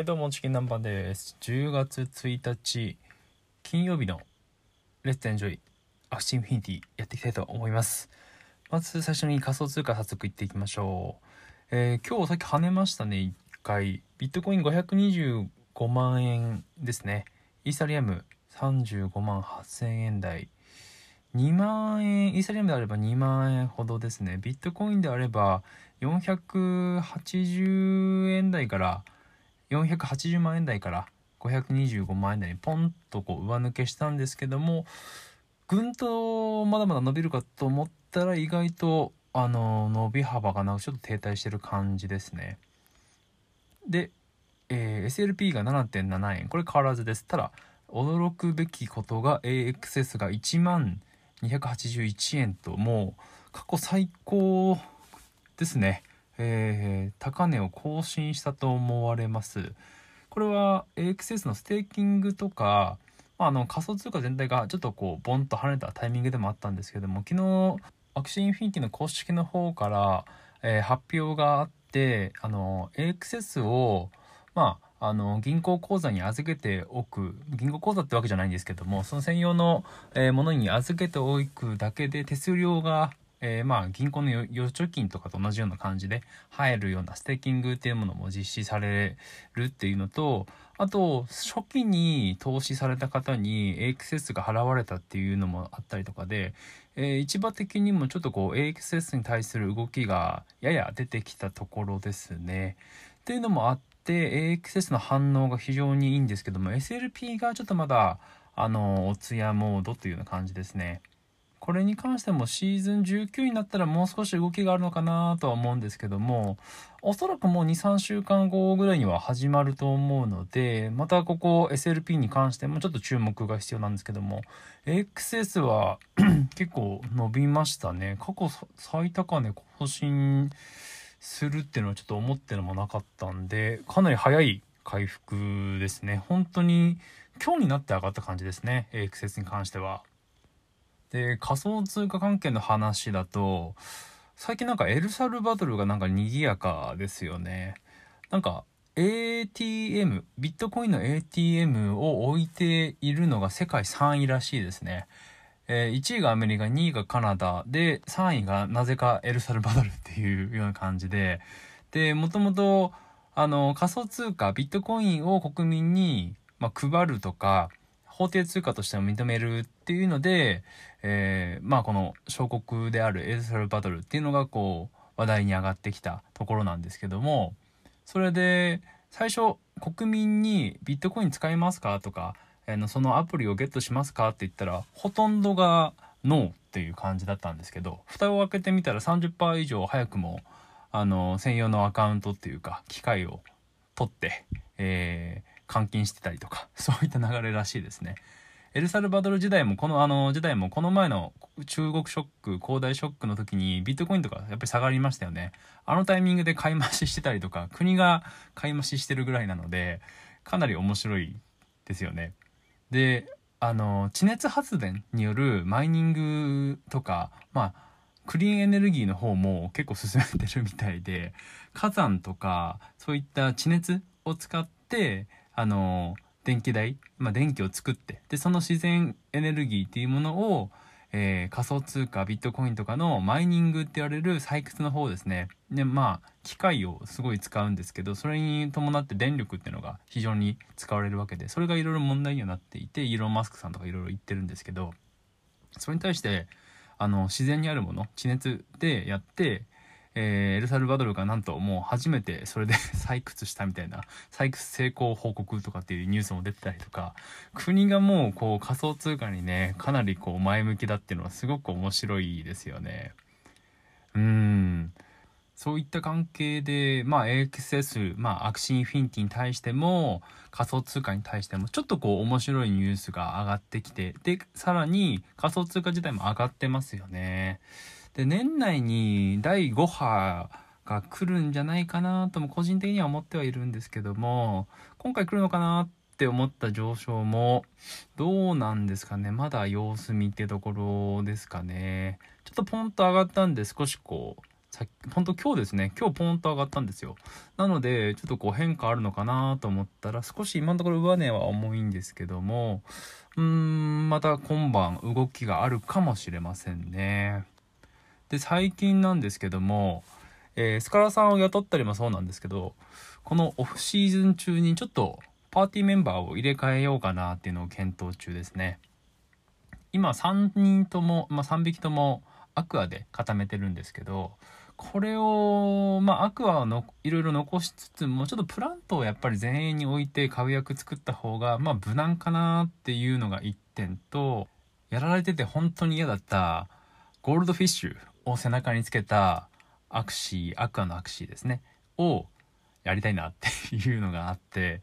はいどうもチキン南蛮です。10月1日金曜日の Let's enjoy Axie Infinity やっていきたいと思います。まず最初に仮想通貨早速いっていきましょう、えー、今日さっき跳ねましたね1回。ビットコイン525万円ですね。イーサリアム35万8000円台。2万円イーサリアムであれば2万円ほどですね。ビットコインであれば480円台から480万円台から525万円台にポンとこう上抜けしたんですけどもぐんとまだまだ伸びるかと思ったら意外とあの伸び幅がなんかちょっと停滞してる感じですね。で、えー、SLP が7.7円これ変わらずです。ただ驚くべきことが AXS が1万281円ともう過去最高ですね。えー、高値を更新したと思われます。これは AXS のステーキングとか、まあ、あの仮想通貨全体がちょっとこうボンと跳ねたタイミングでもあったんですけども昨日 Axie Infinity の公式の方から、えー、発表があってあの AXS をまああの銀行口座に預けておく銀行口座ってわけじゃないんですけどもその専用の、えー、ものに預けておくだけで手数料がえー、まあ銀行の預貯金とかと同じような感じで入るようなステーキングっていうものも実施されるっていうのとあと初期に投資された方に AXS が払われたっていうのもあったりとかで、えー、市場的にもちょっとこう AXS に対する動きがやや出てきたところですね。っていうのもあって AXS の反応が非常にいいんですけども SLP がちょっとまだあのおつやモードというような感じですね。これに関してもシーズン19になったらもう少し動きがあるのかなとは思うんですけどもおそらくもう23週間後ぐらいには始まると思うのでまたここ SLP に関してもちょっと注目が必要なんですけども XS は 結構伸びましたね過去最高値更新するっていうのはちょっと思ってるのもなかったんでかなり早い回復ですね本当に今日になって上がった感じですね AXS に関しては。で仮想通貨関係の話だと最近なんかエルサルバドルがなんか賑やかですよね。なんか ATM ビットコインの ATM を置いているのが世界3位らしいですね、えー、1位がアメリカ2位がカナダで3位がなぜかエルサルバドルっていうような感じで。でもともとあの仮想通貨ビットコインを国民に、まあ、配るとか法定通貨としても認めるっていうので、えー、まあこの小国であるエルサルバドルっていうのがこう話題に上がってきたところなんですけどもそれで最初国民にビットコイン使いますかとか、えー、そのアプリをゲットしますかって言ったらほとんどがノーっていう感じだったんですけど蓋を開けてみたら30%以上早くもあの専用のアカウントっていうか機械を取って、えー、換金してたりとか そういった流れらしいですね。エルサルバドル時代もこのあの時代もこの前の中国ショック恒大ショックの時にビットコインとかやっぱり下がりましたよねあのタイミングで買い増ししてたりとか国が買い増ししてるぐらいなのでかなり面白いですよねであの地熱発電によるマイニングとかまあクリーンエネルギーの方も結構進めてるみたいで火山とかそういった地熱を使ってあの電気代、まあ、電気を作ってでその自然エネルギーっていうものを、えー、仮想通貨ビットコインとかのマイニングって言われる採掘の方ですね。でまあ機械をすごい使うんですけどそれに伴って電力っていうのが非常に使われるわけでそれがいろいろ問題にはなっていてイーロン・マスクさんとかいろいろ言ってるんですけどそれに対してあの自然にあるもの地熱でやってえー、エルサルバドルがなんともう初めてそれで 採掘したみたいな採掘成功報告とかっていうニュースも出てたりとか国がもうこう仮想通貨にねかなりこう前向きだっていうのはすごく面白いですよね。うんそういった関係で、まあ、AXS、まあ、 Axie Infinity に対しても、仮想通貨に対しても、ちょっとこう、面白いニュースが上がってきて、で、さらに仮想通貨自体も上がってますよね。で年内に第5波が来るんじゃないかなとも個人的には思ってはいるんですけども今回来るのかなって思った上昇もどうなんですかね？まだ様子見ってところですかね。ちょっとポンと上がったんで少しこうさっきほんと今日ですね。今日ポンと上がったんですよ。なのでちょっとこう変化あるのかなと思ったら少し今のところ上値は重いんですけどもうーんまた今晩動きがあるかもしれませんね。で最近なんですけども、えー、スカラさんを雇ったりもそうなんですけどこのオフシーズン中にちょっとパーティーメンバーを入れ替えようかなっていうのを検討中ですね。今3人とも、まあ、3匹ともアクアで固めてるんですけどこれをまあアクアをのいろいろ残しつつもちょっとプラントをやっぱり前衛に置いて株役作った方がまあ無難かなっていうのが1点とやられてて本当に嫌だった goldfish を背中につけたアクシーアクアのアクシーですねをやりたいなっていうのがあって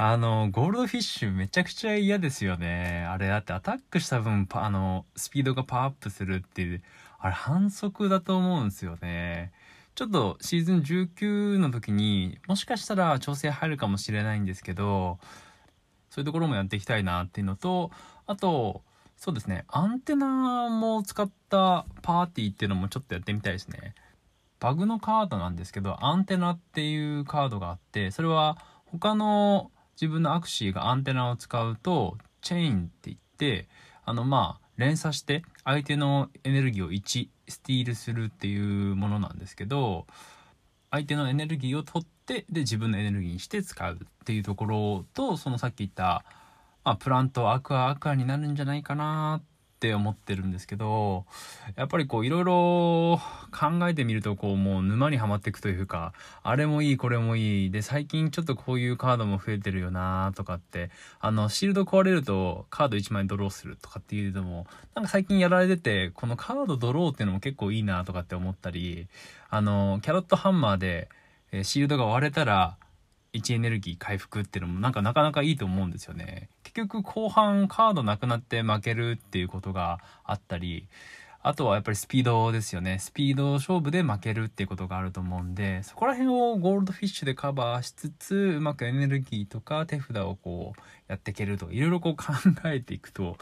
あの、 goldfish めちゃくちゃ嫌ですよね。あれだってアタックした分、あの、スピードがパワーアップするっていう、あれ反則だと思うんですよね。ちょっとシーズン19の時にもしかしたら調整入るかもしれないんですけど、そういうところもやっていきたいなっていうのと、あと、そうですね、アンテナも使ったパーティーっていうのもちょっとやってみたいですね。バグのカードなんですけど、アンテナっていうカードがあって、それは他の自分のアクシーがアンテナを使うとチェインって言ってあのまあ連鎖して相手のエネルギーを1スティールするっていうものなんですけど相手のエネルギーを取ってで自分のエネルギーにして使うっていうところとそのさっき言った、まあ、プラントアクアアクアになるんじゃないかなって思ってるんですけどやっぱりこういろいろ考えてみるとこうもう沼にはまっていくというかあれもいいこれもいいで最近ちょっとこういうカードも増えてるよなとかってあのシールド壊れるとカード1枚ドローするとかっていうのもなんか最近やられててこのカードドローっていうのも結構いいなとかって思ったりあのキャロットハンマーでシールドが割れたら1エネルギー回復っていうのもなんかなかなかいいと思うんですよね。局後半カードなくなって負けるっていうことがあったり、あとはやっぱりスピードですよね。スピード勝負で負けるっていうことがあると思うんで、そこら辺をゴールドフィッシュでカバーしつつ、うまくエネルギーとか手札をこうやっていけると、いろいろこう考えていくと、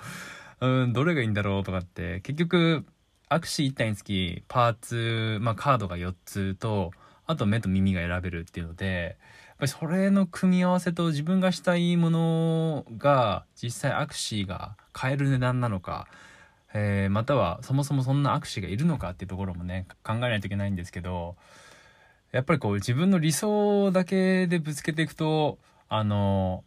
うん、どれがいいんだろうとかって、結局、アクシー1体につきパーツ、まあカードが4つと、あと目と耳が選べるっていうので、ぱりそれの組み合わせと自分がしたいものが実際アクシーが買える値段なのか、えー、またはそもそもそんなアクシーがいるのかっていうところもね考えないといけないんですけどやっぱりこう自分の理想だけでぶつけていくとあの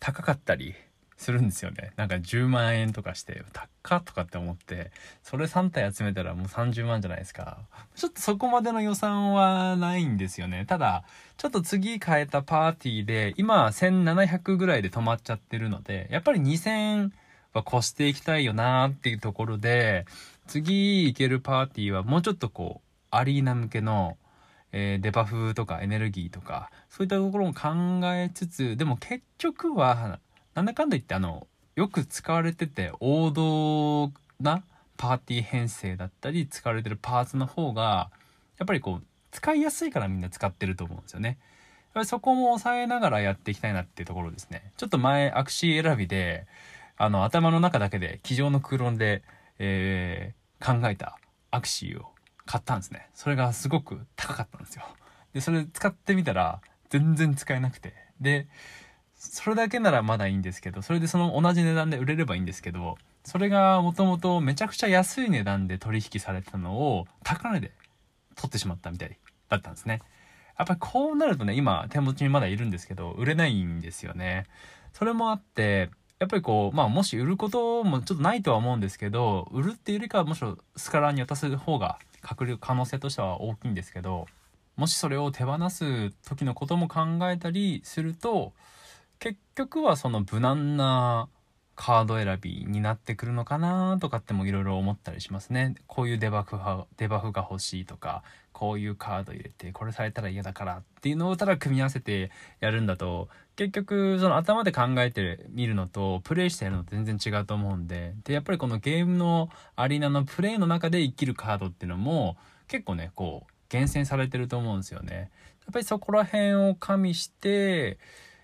高かったりするんですよね。なんか10万円とかして高っとかって思ってそれ3体集めたらもう30万じゃないですか。ちょっとそこまでの予算はないんですよね。ただちょっと次変えたパーティーで今1700ぐらいで止まっちゃってるのでやっぱり2000は越していきたいよなっていうところで次行けるパーティーはもうちょっとこうアリーナ向けのえー、デバフとかエネルギーとかそういったところも考えつつでも結局はなんだかんだ言ってあのよく使われてて王道なパーティー編成だったり使われてるパーツの方がやっぱりこう使いやすいからみんな使ってると思うんですよね。やっぱりそこも抑えながらやっていきたいなっていうところですね。ちょっと前アクシー選びであの頭の中だけで机上の空論で、えー、考えたアクシーを買ったんですね。それがすごく高かったんですよ。で、それ使ってみたら全然使えなくて。で、それだけならまだいいんですけど、それでその同じ値段で売れればいいんですけど、それがもともとめちゃくちゃ安い値段で取引されてたのを高値で取ってしまったみたいだったんですね。やっぱりこうなるとね、今手持ちにまだいるんですけど、売れないんですよね。それもあって、やっぱりこう、まあもし売ることもちょっとないとは思うんですけど、売るっていうよりかはむしろスカラーに渡す方が確率可能性としては大きいんですけど、もしそれを手放す時のことも考えたりすると、結局はその無難なカード選びになってくるのかなとかってもいろいろ思ったりしますね。こういうデバフが、デバフが欲しいとか、こういうカード入れて、これされたら嫌だからっていうのをただ組み合わせてやるんだと、結局その頭で考えてみるのと、プレイしてやるのと全然違うと思うんで、で、やっぱりこのゲームのアリーナのプレイの中で生きるカードっていうのも、結構ね、こう、厳選されてると思うんですよね。やっぱりそこら辺を加味して、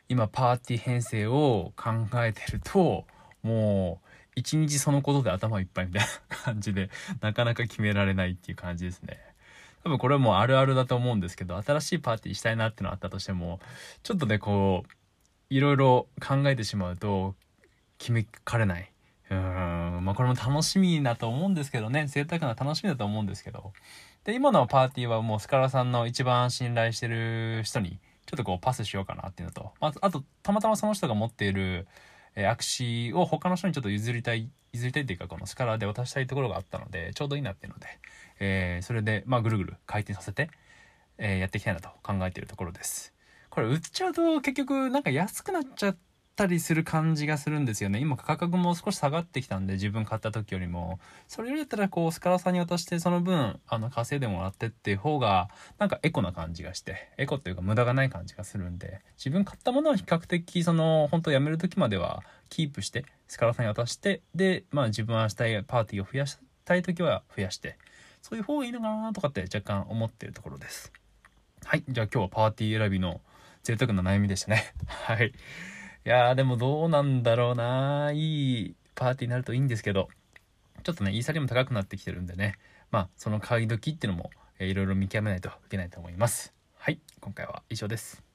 今パーティー編成を考えてるともう一日そのことで頭いっぱいみたいな感じでなかなか決められないっていう感じですね。多分これはもうあるあるだと思うんですけど新しいパーティーしたいなってのあったとしてもちょっとねこういろいろ考えてしまうと決めかれない。うーんまあこれも楽しみだと思うんですけどね贅沢な楽しみだと思うんですけどで今のパーティーはもうスカラさんの一番信頼してる人にちょっとこうパスしようかなっていうのと。ああとたまたまその人が持っているえ握手を他の人にちょっと譲りたい譲りたいっていうかこのスカラーで渡したいところがあったのでちょうどいいなっていうので、えー、それでまあぐるぐる回転させて、えー、やっていきたいなと考えているところです。これ売っちゃうと結局なんか安くなっちゃったりする感じがするんですよね。今価格も少し下がってきたんで自分買った時よりも。それよりだったらこうスカラさんに渡してその分あの稼いでもらってっていう方がなんかエコな感じがしてエコっていうか無駄がない感じがするんで自分買ったものは比較的その本当やめる時まではキープしてスカラさんに渡してでまあ自分はしたいパーティーを増やしたい時は増やしてそういう方がいいのかなとかって若干思ってるところです。はい。じゃあ今日はパーティー選びの贅沢な悩みでしたね。はい。やーでもどうなんだろうないいパーティーになるといいんですけど、ちょっとね、イーサリアム高くなってきてるんでね、まあ、その買い時っていうのも、えー、いろいろ見極めないといけないと思います。はい、今回は以上です。